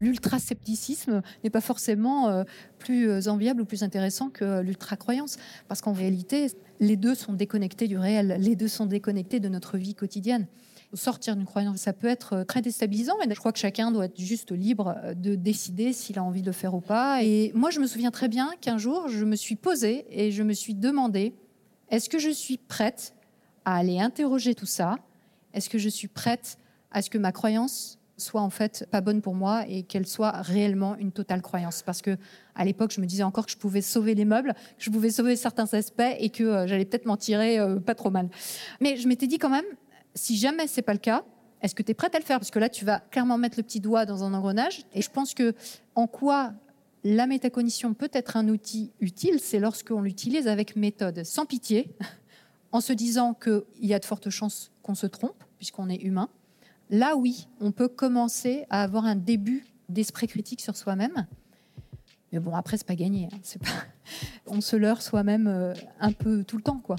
L'ultra-scepticisme n'est pas forcément euh, plus euh, enviable ou plus intéressant que l'ultra-croyance, parce qu'en réalité, les deux sont déconnectés du réel, les deux sont déconnectés de notre vie quotidienne. Sortir d'une croyance, ça peut être euh, très déstabilisant, mais je crois que chacun doit être juste libre de décider s'il a envie de le faire ou pas. Et moi, je me souviens très bien qu'un jour, je me suis posée et je me suis demandé, est-ce que je suis prête à aller interroger tout ça? Est-ce que je suis prête à ce que ma croyance soit en fait pas bonne pour moi et qu'elle soit réellement une totale croyance. Parce que à l'époque, je me disais encore que je pouvais sauver les meubles, que je pouvais sauver certains aspects et que euh, j'allais peut-être m'en tirer euh, pas trop mal. Mais je m'étais dit quand même, si jamais c'est pas le cas, est-ce que tu es prête à le faire? Parce que là, tu vas clairement mettre le petit doigt dans un engrenage. Et je pense que en quoi la métacognition peut être un outil utile, c'est lorsqu'on l'utilise avec méthode, sans pitié, en se disant qu'il y a de fortes chances qu'on se trompe, puisqu'on est humain, là oui, on peut commencer à avoir un début d'esprit critique sur soi-même. Mais bon, après, c'est pas gagné. Hein. On se leurre soi-même euh, un peu tout le temps, quoi.